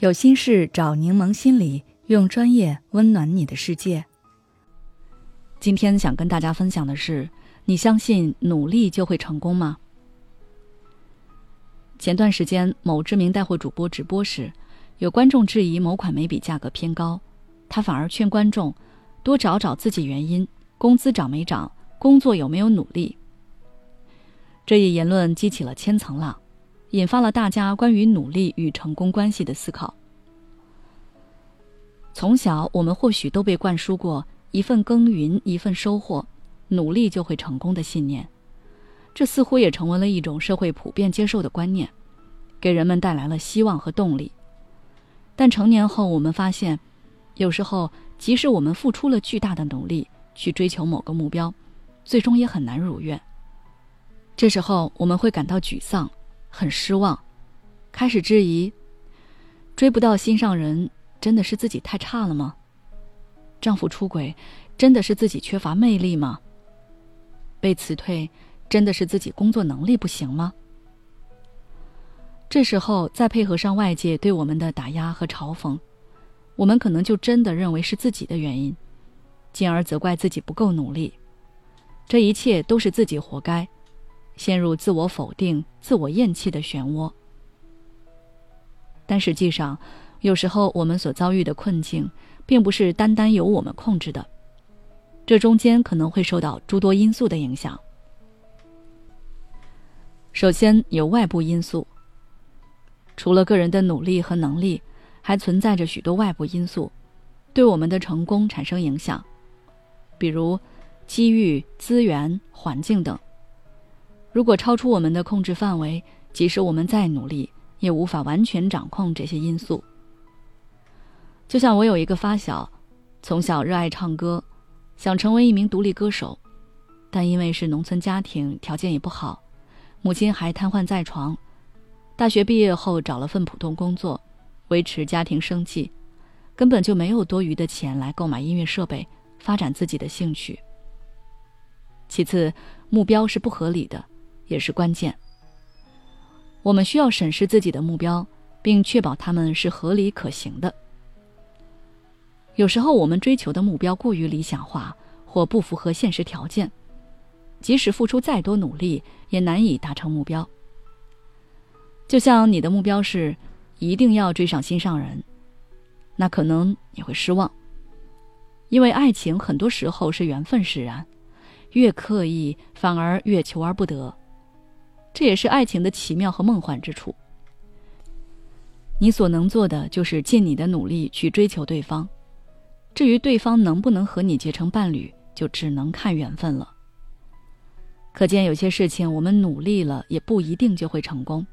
有心事找柠檬心理，用专业温暖你的世界。今天想跟大家分享的是：你相信努力就会成功吗？前段时间，某知名带货主播直播时，有观众质疑某款眉笔价格偏高，他反而劝观众多找找自己原因：工资涨没涨，工作有没有努力。这一言论激起了千层浪。引发了大家关于努力与成功关系的思考。从小，我们或许都被灌输过“一份耕耘一份收获，努力就会成功”的信念，这似乎也成为了一种社会普遍接受的观念，给人们带来了希望和动力。但成年后，我们发现，有时候即使我们付出了巨大的努力去追求某个目标，最终也很难如愿。这时候，我们会感到沮丧。很失望，开始质疑：追不到心上人，真的是自己太差了吗？丈夫出轨，真的是自己缺乏魅力吗？被辞退，真的是自己工作能力不行吗？这时候再配合上外界对我们的打压和嘲讽，我们可能就真的认为是自己的原因，进而责怪自己不够努力，这一切都是自己活该。陷入自我否定、自我厌弃的漩涡。但实际上，有时候我们所遭遇的困境，并不是单单由我们控制的，这中间可能会受到诸多因素的影响。首先有外部因素，除了个人的努力和能力，还存在着许多外部因素，对我们的成功产生影响，比如机遇、资源、环境等。如果超出我们的控制范围，即使我们再努力，也无法完全掌控这些因素。就像我有一个发小，从小热爱唱歌，想成为一名独立歌手，但因为是农村家庭，条件也不好，母亲还瘫痪在床。大学毕业后找了份普通工作，维持家庭生计，根本就没有多余的钱来购买音乐设备，发展自己的兴趣。其次，目标是不合理的。也是关键。我们需要审视自己的目标，并确保他们是合理可行的。有时候，我们追求的目标过于理想化，或不符合现实条件，即使付出再多努力，也难以达成目标。就像你的目标是一定要追上心上人，那可能你会失望，因为爱情很多时候是缘分使然，越刻意反而越求而不得。这也是爱情的奇妙和梦幻之处。你所能做的就是尽你的努力去追求对方，至于对方能不能和你结成伴侣，就只能看缘分了。可见有些事情我们努力了也不一定就会成功，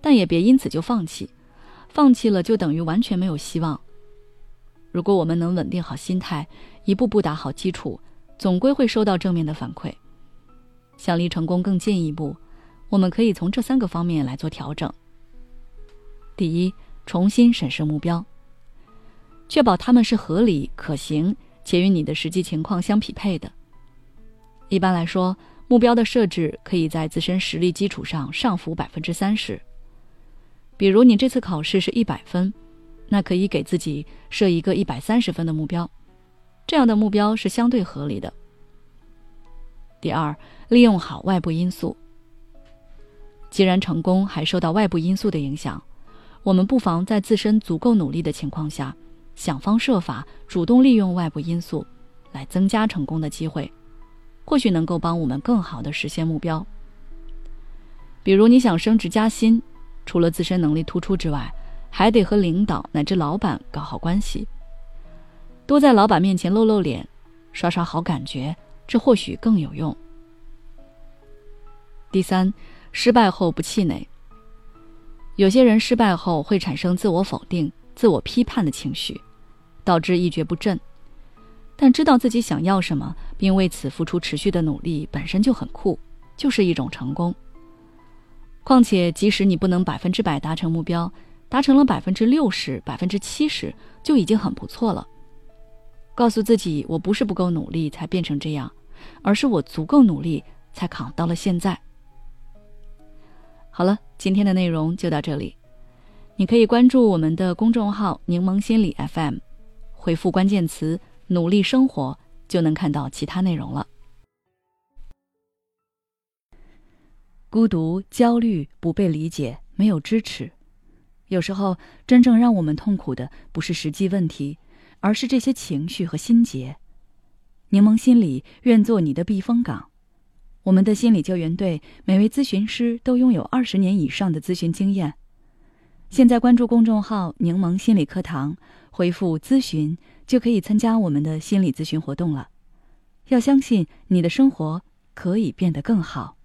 但也别因此就放弃，放弃了就等于完全没有希望。如果我们能稳定好心态，一步步打好基础，总归会收到正面的反馈。想离成功更进一步。我们可以从这三个方面来做调整。第一，重新审视目标，确保他们是合理、可行且与你的实际情况相匹配的。一般来说，目标的设置可以在自身实力基础上上浮百分之三十。比如，你这次考试是一百分，那可以给自己设一个一百三十分的目标，这样的目标是相对合理的。第二，利用好外部因素。既然成功还受到外部因素的影响，我们不妨在自身足够努力的情况下，想方设法主动利用外部因素，来增加成功的机会，或许能够帮我们更好的实现目标。比如你想升职加薪，除了自身能力突出之外，还得和领导乃至老板搞好关系，多在老板面前露露脸，刷刷好感觉，这或许更有用。第三。失败后不气馁。有些人失败后会产生自我否定、自我批判的情绪，导致一蹶不振。但知道自己想要什么，并为此付出持续的努力，本身就很酷，就是一种成功。况且，即使你不能百分之百达成目标，达成了百分之六十、百分之七十，就已经很不错了。告诉自己，我不是不够努力才变成这样，而是我足够努力才扛到了现在。好了，今天的内容就到这里。你可以关注我们的公众号“柠檬心理 FM”，回复关键词“努力生活”就能看到其他内容了。孤独、焦虑、不被理解、没有支持，有时候真正让我们痛苦的不是实际问题，而是这些情绪和心结。柠檬心理愿做你的避风港。我们的心理救援队每位咨询师都拥有二十年以上的咨询经验。现在关注公众号“柠檬心理课堂”，回复“咨询”就可以参加我们的心理咨询活动了。要相信你的生活可以变得更好。